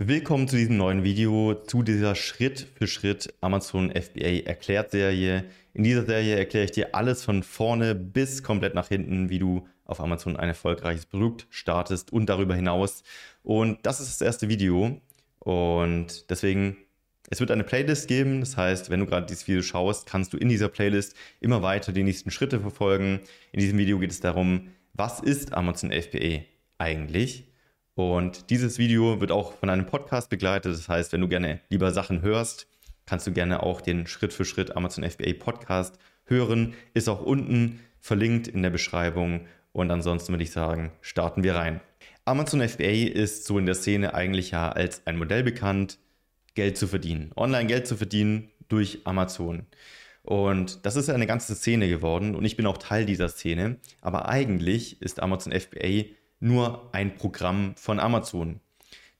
Willkommen zu diesem neuen Video, zu dieser Schritt für Schritt Amazon FBA erklärt Serie. In dieser Serie erkläre ich dir alles von vorne bis komplett nach hinten, wie du auf Amazon ein erfolgreiches Produkt startest und darüber hinaus. Und das ist das erste Video und deswegen, es wird eine Playlist geben. Das heißt, wenn du gerade dieses Video schaust, kannst du in dieser Playlist immer weiter die nächsten Schritte verfolgen. In diesem Video geht es darum, was ist Amazon FBA eigentlich? Und dieses Video wird auch von einem Podcast begleitet. Das heißt, wenn du gerne lieber Sachen hörst, kannst du gerne auch den Schritt für Schritt Amazon FBA Podcast hören. Ist auch unten verlinkt in der Beschreibung. Und ansonsten würde ich sagen, starten wir rein. Amazon FBA ist so in der Szene eigentlich ja als ein Modell bekannt, Geld zu verdienen. Online Geld zu verdienen durch Amazon. Und das ist eine ganze Szene geworden und ich bin auch Teil dieser Szene. Aber eigentlich ist Amazon FBA nur ein Programm von Amazon.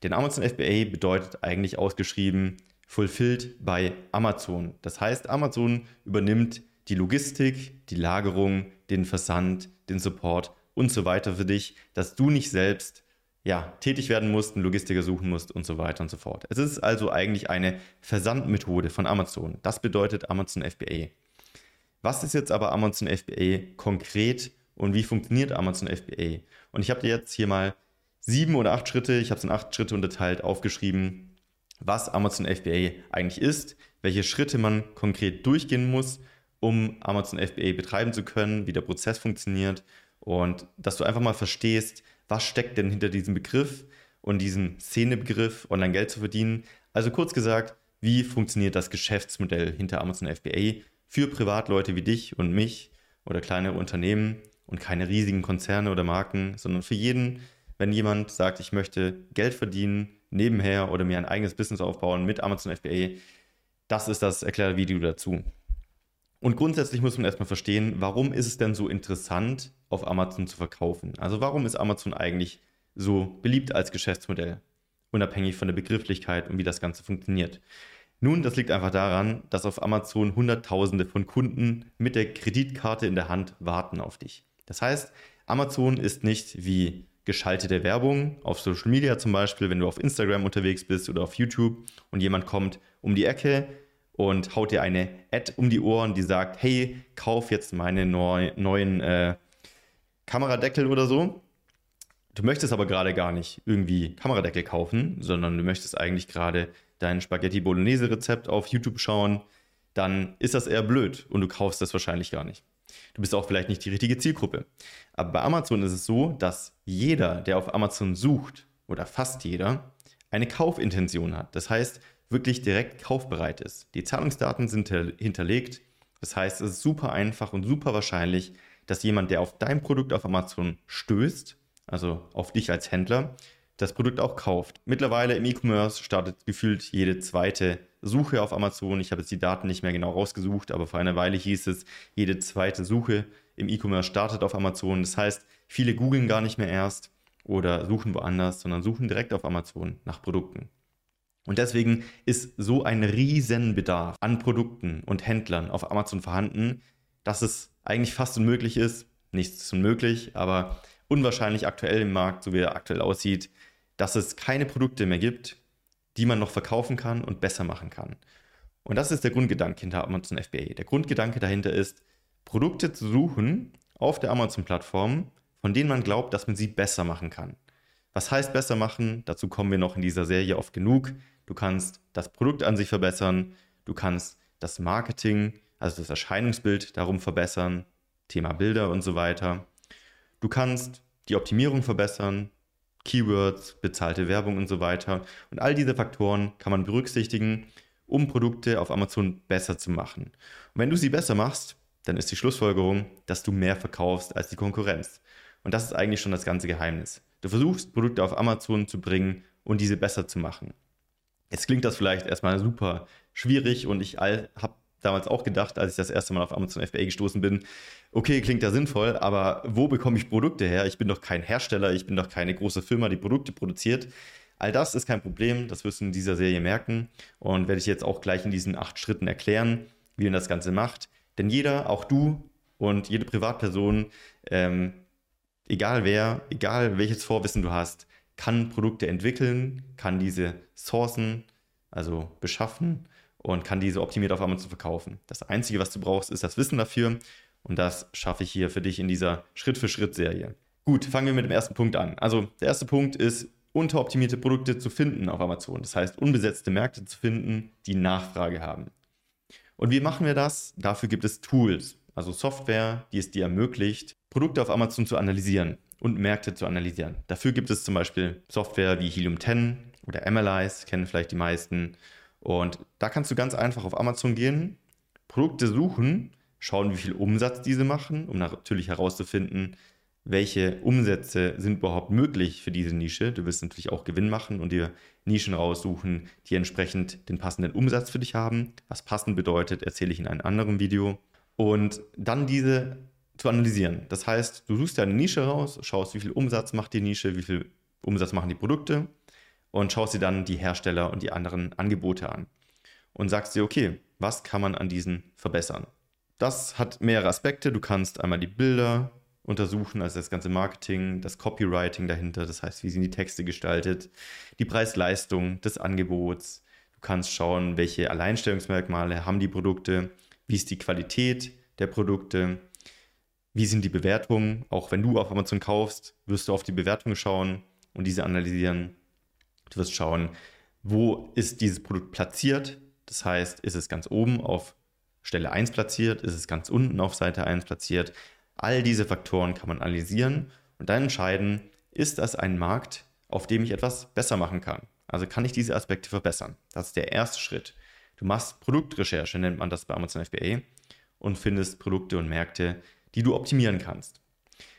Denn Amazon FBA bedeutet eigentlich ausgeschrieben Fulfilled by Amazon. Das heißt, Amazon übernimmt die Logistik, die Lagerung, den Versand, den Support und so weiter für dich, dass du nicht selbst ja, tätig werden musst, einen Logistiker suchen musst und so weiter und so fort. Es ist also eigentlich eine Versandmethode von Amazon. Das bedeutet Amazon FBA. Was ist jetzt aber Amazon FBA konkret und wie funktioniert Amazon FBA. Und ich habe dir jetzt hier mal sieben oder acht Schritte, ich habe es in acht Schritte unterteilt, aufgeschrieben, was Amazon FBA eigentlich ist, welche Schritte man konkret durchgehen muss, um Amazon FBA betreiben zu können, wie der Prozess funktioniert und dass du einfach mal verstehst, was steckt denn hinter diesem Begriff und diesem Szenebegriff, online Geld zu verdienen. Also kurz gesagt, wie funktioniert das Geschäftsmodell hinter Amazon FBA für Privatleute wie dich und mich oder kleine Unternehmen und keine riesigen Konzerne oder Marken, sondern für jeden, wenn jemand sagt, ich möchte Geld verdienen nebenher oder mir ein eigenes Business aufbauen mit Amazon FBA, das ist das erklärte Video dazu. Und grundsätzlich muss man erstmal verstehen, warum ist es denn so interessant, auf Amazon zu verkaufen? Also warum ist Amazon eigentlich so beliebt als Geschäftsmodell, unabhängig von der Begrifflichkeit und wie das Ganze funktioniert? Nun, das liegt einfach daran, dass auf Amazon Hunderttausende von Kunden mit der Kreditkarte in der Hand warten auf dich. Das heißt, Amazon ist nicht wie geschaltete Werbung auf Social Media zum Beispiel, wenn du auf Instagram unterwegs bist oder auf YouTube und jemand kommt um die Ecke und haut dir eine Ad um die Ohren, die sagt, hey, kauf jetzt meine neu, neuen äh, Kameradeckel oder so. Du möchtest aber gerade gar nicht irgendwie Kameradeckel kaufen, sondern du möchtest eigentlich gerade dein Spaghetti Bolognese Rezept auf YouTube schauen, dann ist das eher blöd und du kaufst das wahrscheinlich gar nicht. Du bist auch vielleicht nicht die richtige Zielgruppe. Aber bei Amazon ist es so, dass jeder, der auf Amazon sucht, oder fast jeder, eine Kaufintention hat. Das heißt, wirklich direkt kaufbereit ist. Die Zahlungsdaten sind hinterlegt. Das heißt, es ist super einfach und super wahrscheinlich, dass jemand, der auf dein Produkt auf Amazon stößt, also auf dich als Händler, das Produkt auch kauft. Mittlerweile im E-Commerce startet gefühlt jede zweite Suche auf Amazon. Ich habe jetzt die Daten nicht mehr genau rausgesucht, aber vor einer Weile hieß es, jede zweite Suche im E-Commerce startet auf Amazon. Das heißt, viele googeln gar nicht mehr erst oder suchen woanders, sondern suchen direkt auf Amazon nach Produkten. Und deswegen ist so ein Riesenbedarf an Produkten und Händlern auf Amazon vorhanden, dass es eigentlich fast unmöglich ist, nichts ist unmöglich, aber unwahrscheinlich aktuell im Markt, so wie er aktuell aussieht, dass es keine Produkte mehr gibt, die man noch verkaufen kann und besser machen kann. Und das ist der Grundgedanke hinter Amazon FBA. Der Grundgedanke dahinter ist, Produkte zu suchen auf der Amazon-Plattform, von denen man glaubt, dass man sie besser machen kann. Was heißt besser machen? Dazu kommen wir noch in dieser Serie oft genug. Du kannst das Produkt an sich verbessern, du kannst das Marketing, also das Erscheinungsbild darum verbessern, Thema Bilder und so weiter. Du kannst die Optimierung verbessern, Keywords, bezahlte Werbung und so weiter. Und all diese Faktoren kann man berücksichtigen, um Produkte auf Amazon besser zu machen. Und wenn du sie besser machst, dann ist die Schlussfolgerung, dass du mehr verkaufst als die Konkurrenz. Und das ist eigentlich schon das ganze Geheimnis. Du versuchst Produkte auf Amazon zu bringen und diese besser zu machen. Jetzt klingt das vielleicht erstmal super schwierig und ich habe damals auch gedacht, als ich das erste Mal auf Amazon FBA gestoßen bin, okay, klingt ja sinnvoll, aber wo bekomme ich Produkte her? Ich bin doch kein Hersteller, ich bin doch keine große Firma, die Produkte produziert. All das ist kein Problem, das wirst du in dieser Serie merken und werde ich jetzt auch gleich in diesen acht Schritten erklären, wie man das Ganze macht. Denn jeder, auch du und jede Privatperson, ähm, egal wer, egal welches Vorwissen du hast, kann Produkte entwickeln, kann diese sourcen, also beschaffen und kann diese optimiert auf Amazon verkaufen. Das Einzige, was du brauchst, ist das Wissen dafür und das schaffe ich hier für dich in dieser Schritt-für-Schritt-Serie. Gut, fangen wir mit dem ersten Punkt an. Also der erste Punkt ist, unteroptimierte Produkte zu finden auf Amazon. Das heißt, unbesetzte Märkte zu finden, die Nachfrage haben. Und wie machen wir das? Dafür gibt es Tools, also Software, die es dir ermöglicht, Produkte auf Amazon zu analysieren und Märkte zu analysieren. Dafür gibt es zum Beispiel Software wie Helium 10 oder Analyze, kennen vielleicht die meisten. Und da kannst du ganz einfach auf Amazon gehen, Produkte suchen, schauen, wie viel Umsatz diese machen, um natürlich herauszufinden, welche Umsätze sind überhaupt möglich für diese Nische. Du willst natürlich auch Gewinn machen und dir Nischen raussuchen, die entsprechend den passenden Umsatz für dich haben. Was passend bedeutet, erzähle ich in einem anderen Video. Und dann diese zu analysieren. Das heißt, du suchst dir eine Nische raus, schaust, wie viel Umsatz macht die Nische, wie viel Umsatz machen die Produkte und schaust dir dann die Hersteller und die anderen Angebote an und sagst dir, okay, was kann man an diesen verbessern? Das hat mehrere Aspekte. Du kannst einmal die Bilder untersuchen, also das ganze Marketing, das Copywriting dahinter, das heißt, wie sind die Texte gestaltet, die Preis-Leistung des Angebots. Du kannst schauen, welche Alleinstellungsmerkmale haben die Produkte, wie ist die Qualität der Produkte, wie sind die Bewertungen. Auch wenn du auf Amazon kaufst, wirst du auf die Bewertungen schauen und diese analysieren. Du wirst schauen, wo ist dieses Produkt platziert. Das heißt, ist es ganz oben auf Stelle 1 platziert, ist es ganz unten auf Seite 1 platziert. All diese Faktoren kann man analysieren und dann entscheiden, ist das ein Markt, auf dem ich etwas besser machen kann. Also kann ich diese Aspekte verbessern. Das ist der erste Schritt. Du machst Produktrecherche, nennt man das bei Amazon FBA, und findest Produkte und Märkte, die du optimieren kannst.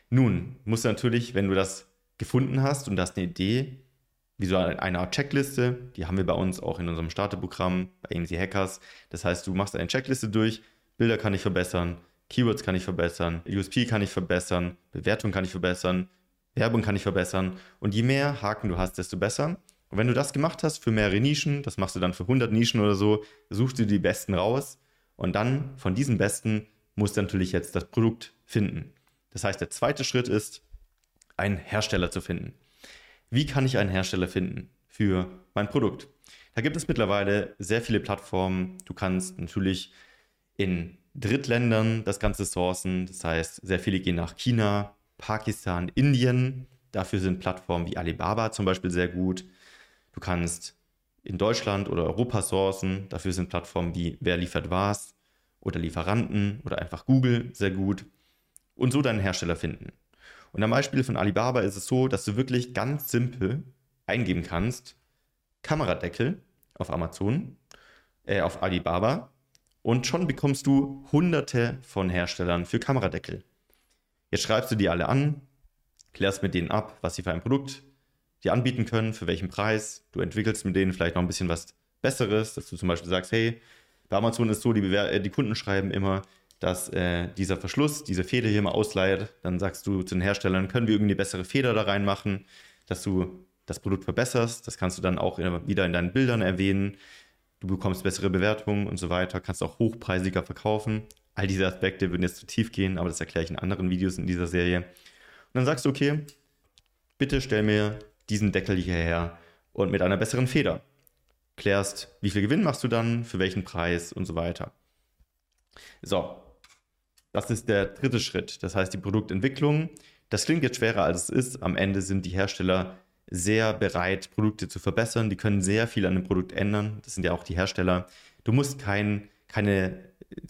Nun musst du natürlich, wenn du das gefunden hast und hast eine Idee, wie so eine Art Checkliste, die haben wir bei uns auch in unserem Starterprogramm bei AMC Hackers. Das heißt, du machst eine Checkliste durch, Bilder kann ich verbessern, Keywords kann ich verbessern, USP kann ich verbessern, Bewertung kann ich verbessern, Werbung kann ich verbessern. Und je mehr Haken du hast, desto besser. Und wenn du das gemacht hast für mehrere Nischen, das machst du dann für 100 Nischen oder so, suchst du die besten raus. Und dann von diesen besten musst du natürlich jetzt das Produkt finden. Das heißt, der zweite Schritt ist, einen Hersteller zu finden. Wie kann ich einen Hersteller finden für mein Produkt? Da gibt es mittlerweile sehr viele Plattformen. Du kannst natürlich in Drittländern das Ganze sourcen. Das heißt, sehr viele gehen nach China, Pakistan, Indien. Dafür sind Plattformen wie Alibaba zum Beispiel sehr gut. Du kannst in Deutschland oder Europa sourcen. Dafür sind Plattformen wie Wer liefert was oder Lieferanten oder einfach Google sehr gut. Und so deinen Hersteller finden. Und am Beispiel von Alibaba ist es so, dass du wirklich ganz simpel eingeben kannst, Kameradeckel auf Amazon, äh, auf Alibaba und schon bekommst du hunderte von Herstellern für Kameradeckel. Jetzt schreibst du die alle an, klärst mit denen ab, was sie für ein Produkt dir anbieten können, für welchen Preis. Du entwickelst mit denen vielleicht noch ein bisschen was Besseres, dass du zum Beispiel sagst, hey, bei Amazon ist so, die, Bewer äh, die Kunden schreiben immer, dass äh, dieser Verschluss, diese Feder hier mal ausleiht. Dann sagst du zu den Herstellern, können wir irgendwie eine bessere Feder da reinmachen, dass du das Produkt verbesserst. Das kannst du dann auch in, wieder in deinen Bildern erwähnen du bekommst bessere Bewertungen und so weiter, kannst auch hochpreisiger verkaufen. All diese Aspekte würden jetzt zu tief gehen, aber das erkläre ich in anderen Videos in dieser Serie. Und dann sagst du, okay, bitte stell mir diesen Deckel hierher und mit einer besseren Feder. Klärst, wie viel Gewinn machst du dann, für welchen Preis und so weiter. So, das ist der dritte Schritt, das heißt die Produktentwicklung. Das klingt jetzt schwerer, als es ist. Am Ende sind die Hersteller sehr bereit, Produkte zu verbessern. Die können sehr viel an dem Produkt ändern. Das sind ja auch die Hersteller. Du musst kein, keine,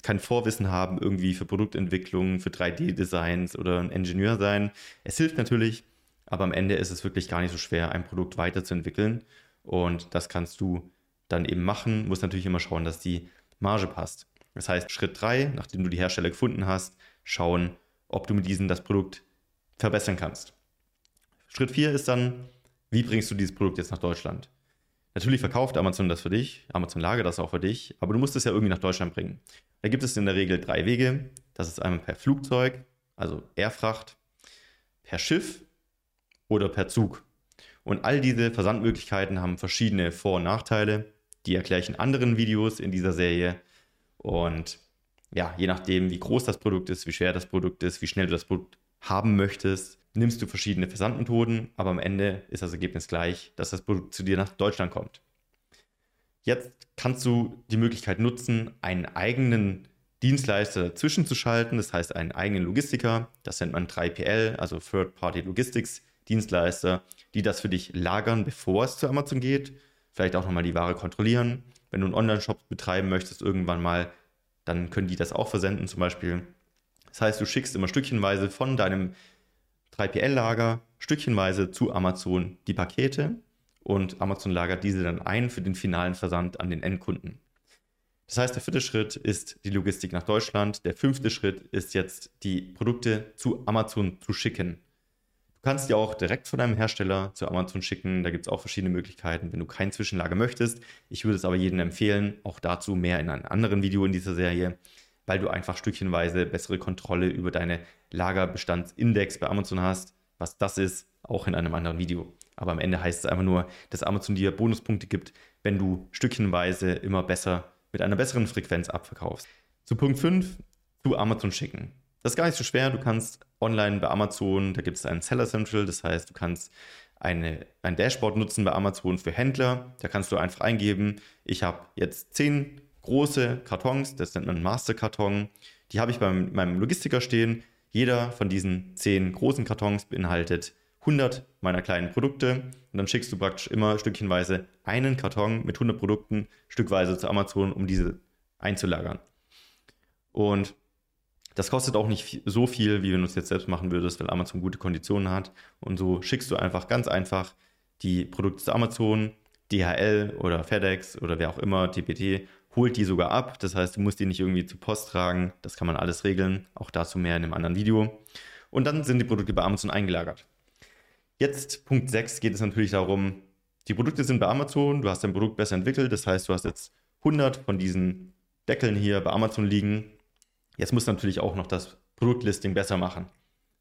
kein Vorwissen haben irgendwie für Produktentwicklung, für 3D-Designs oder ein Ingenieur sein. Es hilft natürlich, aber am Ende ist es wirklich gar nicht so schwer, ein Produkt weiterzuentwickeln. Und das kannst du dann eben machen. Du musst natürlich immer schauen, dass die Marge passt. Das heißt, Schritt 3, nachdem du die Hersteller gefunden hast, schauen, ob du mit diesen das Produkt verbessern kannst. Schritt 4 ist dann, wie bringst du dieses Produkt jetzt nach Deutschland? Natürlich verkauft Amazon das für dich, Amazon lagert das auch für dich, aber du musst es ja irgendwie nach Deutschland bringen. Da gibt es in der Regel drei Wege. Das ist einmal per Flugzeug, also Airfracht, per Schiff oder per Zug. Und all diese Versandmöglichkeiten haben verschiedene Vor- und Nachteile. Die erkläre ich in anderen Videos in dieser Serie. Und ja, je nachdem, wie groß das Produkt ist, wie schwer das Produkt ist, wie schnell du das Produkt haben möchtest, nimmst du verschiedene Versandmethoden, aber am Ende ist das Ergebnis gleich, dass das Produkt zu dir nach Deutschland kommt. Jetzt kannst du die Möglichkeit nutzen, einen eigenen Dienstleister dazwischen zu schalten, das heißt einen eigenen Logistiker, das nennt man 3PL, also Third-Party Logistics Dienstleister, die das für dich lagern, bevor es zu Amazon geht, vielleicht auch nochmal die Ware kontrollieren. Wenn du einen Online-Shop betreiben möchtest irgendwann mal, dann können die das auch versenden zum Beispiel. Das heißt, du schickst immer stückchenweise von deinem 3PL-Lager stückchenweise zu Amazon die Pakete und Amazon lagert diese dann ein für den finalen Versand an den Endkunden. Das heißt, der vierte Schritt ist die Logistik nach Deutschland. Der fünfte Schritt ist jetzt, die Produkte zu Amazon zu schicken. Du kannst die auch direkt von deinem Hersteller zu Amazon schicken. Da gibt es auch verschiedene Möglichkeiten, wenn du kein Zwischenlager möchtest. Ich würde es aber jedem empfehlen, auch dazu mehr in einem anderen Video in dieser Serie, weil du einfach stückchenweise bessere Kontrolle über deine Lagerbestandsindex bei Amazon hast. Was das ist, auch in einem anderen Video. Aber am Ende heißt es einfach nur, dass Amazon dir Bonuspunkte gibt, wenn du stückchenweise immer besser mit einer besseren Frequenz abverkaufst. Zu Punkt 5, zu Amazon schicken. Das ist gar nicht so schwer. Du kannst online bei Amazon, da gibt es einen Seller Central, das heißt, du kannst eine, ein Dashboard nutzen bei Amazon für Händler. Da kannst du einfach eingeben, ich habe jetzt 10 große Kartons, das nennt man Masterkarton. Die habe ich bei meinem Logistiker stehen. Jeder von diesen 10 großen Kartons beinhaltet 100 meiner kleinen Produkte und dann schickst du praktisch immer stückchenweise einen Karton mit 100 Produkten stückweise zu Amazon, um diese einzulagern. Und das kostet auch nicht so viel, wie wenn du es jetzt selbst machen würdest, weil Amazon gute Konditionen hat. Und so schickst du einfach ganz einfach die Produkte zu Amazon, DHL oder FedEx oder wer auch immer, TPT, holt die sogar ab. Das heißt, du musst die nicht irgendwie zur Post tragen. Das kann man alles regeln. Auch dazu mehr in einem anderen Video. Und dann sind die Produkte bei Amazon eingelagert. Jetzt Punkt 6 geht es natürlich darum, die Produkte sind bei Amazon, du hast dein Produkt besser entwickelt, das heißt, du hast jetzt 100 von diesen Deckeln hier bei Amazon liegen. Jetzt musst du natürlich auch noch das Produktlisting besser machen.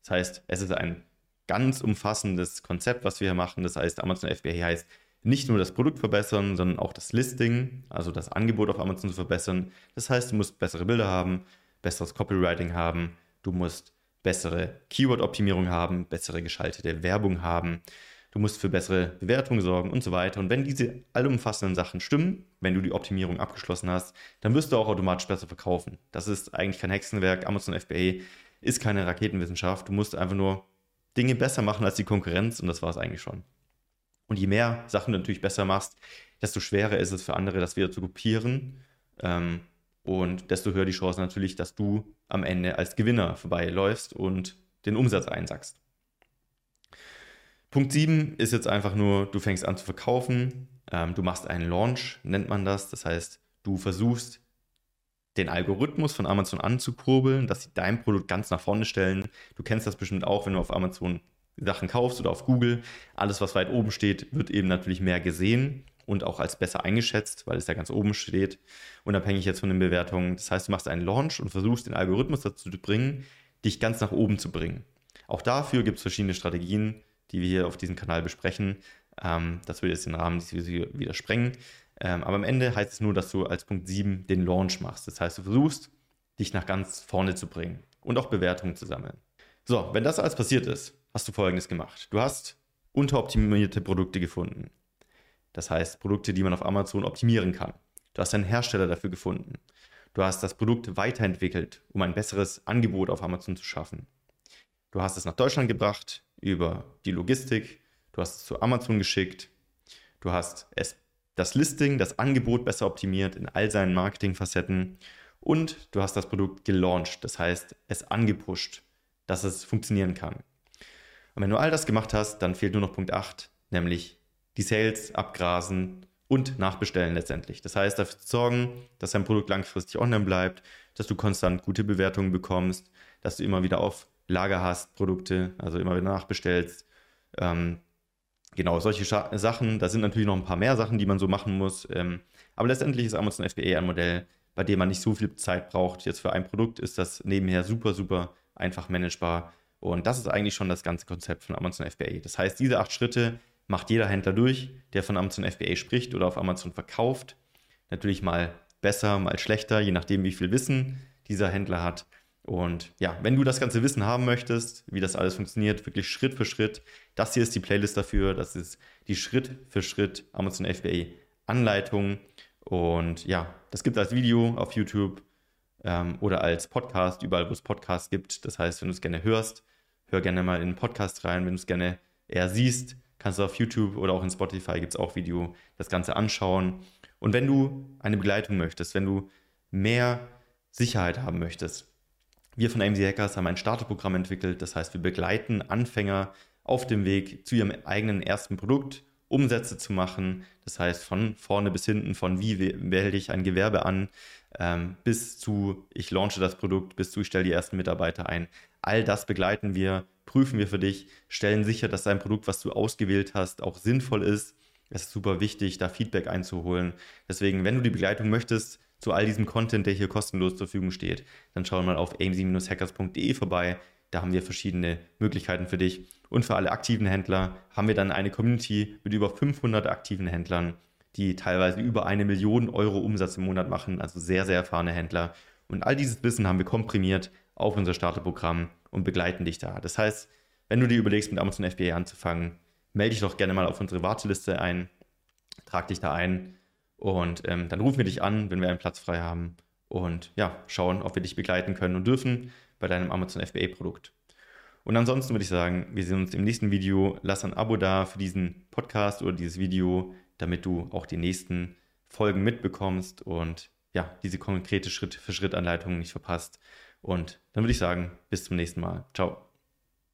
Das heißt, es ist ein ganz umfassendes Konzept, was wir hier machen. Das heißt, Amazon FBA heißt nicht nur das Produkt verbessern, sondern auch das Listing, also das Angebot auf Amazon zu verbessern. Das heißt, du musst bessere Bilder haben, besseres Copywriting haben, du musst bessere Keyword-Optimierung haben, bessere geschaltete Werbung haben. Du musst für bessere Bewertungen sorgen und so weiter. Und wenn diese allumfassenden Sachen stimmen, wenn du die Optimierung abgeschlossen hast, dann wirst du auch automatisch besser verkaufen. Das ist eigentlich kein Hexenwerk. Amazon FBA ist keine Raketenwissenschaft. Du musst einfach nur Dinge besser machen als die Konkurrenz und das war es eigentlich schon. Und je mehr Sachen du natürlich besser machst, desto schwerer ist es für andere, das wieder zu kopieren. Ähm, und desto höher die Chance natürlich, dass du am Ende als Gewinner vorbeiläufst und den Umsatz einsackst. Punkt 7 ist jetzt einfach nur, du fängst an zu verkaufen, ähm, du machst einen Launch, nennt man das. Das heißt, du versuchst den Algorithmus von Amazon anzukurbeln, dass sie dein Produkt ganz nach vorne stellen. Du kennst das bestimmt auch, wenn du auf Amazon Sachen kaufst oder auf Google. Alles, was weit oben steht, wird eben natürlich mehr gesehen und auch als besser eingeschätzt, weil es ja ganz oben steht, unabhängig jetzt von den Bewertungen. Das heißt, du machst einen Launch und versuchst den Algorithmus dazu zu bringen, dich ganz nach oben zu bringen. Auch dafür gibt es verschiedene Strategien, die wir hier auf diesem Kanal besprechen. Ähm, das würde jetzt den Rahmen wieder sprengen. Ähm, aber am Ende heißt es nur, dass du als Punkt 7 den Launch machst. Das heißt, du versuchst, dich nach ganz vorne zu bringen und auch Bewertungen zu sammeln. So, wenn das alles passiert ist, hast du folgendes gemacht. Du hast unteroptimierte Produkte gefunden. Das heißt, Produkte, die man auf Amazon optimieren kann. Du hast einen Hersteller dafür gefunden. Du hast das Produkt weiterentwickelt, um ein besseres Angebot auf Amazon zu schaffen. Du hast es nach Deutschland gebracht über die Logistik. Du hast es zu Amazon geschickt. Du hast es, das Listing, das Angebot besser optimiert in all seinen Marketingfacetten. Und du hast das Produkt gelauncht, das heißt, es angepusht, dass es funktionieren kann. Und wenn du all das gemacht hast, dann fehlt nur noch Punkt 8, nämlich die Sales abgrasen und nachbestellen letztendlich. Das heißt, dafür zu sorgen, dass dein Produkt langfristig online bleibt, dass du konstant gute Bewertungen bekommst, dass du immer wieder auf Lager hast, Produkte, also immer wieder nachbestellst. Ähm, genau, solche Scha Sachen. Da sind natürlich noch ein paar mehr Sachen, die man so machen muss. Ähm, aber letztendlich ist Amazon FBA ein Modell, bei dem man nicht so viel Zeit braucht. Jetzt für ein Produkt ist das nebenher super, super einfach managebar. Und das ist eigentlich schon das ganze Konzept von Amazon FBA. Das heißt, diese acht Schritte macht jeder Händler durch, der von Amazon FBA spricht oder auf Amazon verkauft. Natürlich mal besser, mal schlechter, je nachdem, wie viel Wissen dieser Händler hat. Und ja, wenn du das ganze Wissen haben möchtest, wie das alles funktioniert, wirklich Schritt für Schritt, das hier ist die Playlist dafür. Das ist die Schritt für Schritt Amazon FBA Anleitung. Und ja, das gibt es als Video auf YouTube ähm, oder als Podcast, überall, wo es Podcasts gibt. Das heißt, wenn du es gerne hörst, hör gerne mal in den Podcast rein. Wenn du es gerne eher siehst, kannst du auf YouTube oder auch in Spotify gibt es auch Video, das Ganze anschauen. Und wenn du eine Begleitung möchtest, wenn du mehr Sicherheit haben möchtest, wir von AMZ Hackers haben ein Starterprogramm entwickelt. Das heißt, wir begleiten Anfänger auf dem Weg zu ihrem eigenen ersten Produkt, Umsätze zu machen. Das heißt, von vorne bis hinten, von wie wähle ich ein Gewerbe an, ähm, bis zu ich launche das Produkt, bis zu ich stelle die ersten Mitarbeiter ein. All das begleiten wir, prüfen wir für dich, stellen sicher, dass dein Produkt, was du ausgewählt hast, auch sinnvoll ist. Es ist super wichtig, da Feedback einzuholen. Deswegen, wenn du die Begleitung möchtest, zu all diesem Content, der hier kostenlos zur Verfügung steht, dann schau mal auf amc-hackers.de vorbei. Da haben wir verschiedene Möglichkeiten für dich. Und für alle aktiven Händler haben wir dann eine Community mit über 500 aktiven Händlern, die teilweise über eine Million Euro Umsatz im Monat machen, also sehr, sehr erfahrene Händler. Und all dieses Wissen haben wir komprimiert auf unser Starterprogramm und begleiten dich da. Das heißt, wenn du dir überlegst, mit Amazon FBA anzufangen, melde dich doch gerne mal auf unsere Warteliste ein, trag dich da ein und ähm, dann rufen wir dich an, wenn wir einen Platz frei haben und ja, schauen, ob wir dich begleiten können und dürfen bei deinem Amazon FBA-Produkt. Und ansonsten würde ich sagen, wir sehen uns im nächsten Video. Lass ein Abo da für diesen Podcast oder dieses Video, damit du auch die nächsten Folgen mitbekommst und ja, diese konkrete Schritt-für-Schritt-Anleitung nicht verpasst. Und dann würde ich sagen, bis zum nächsten Mal. Ciao.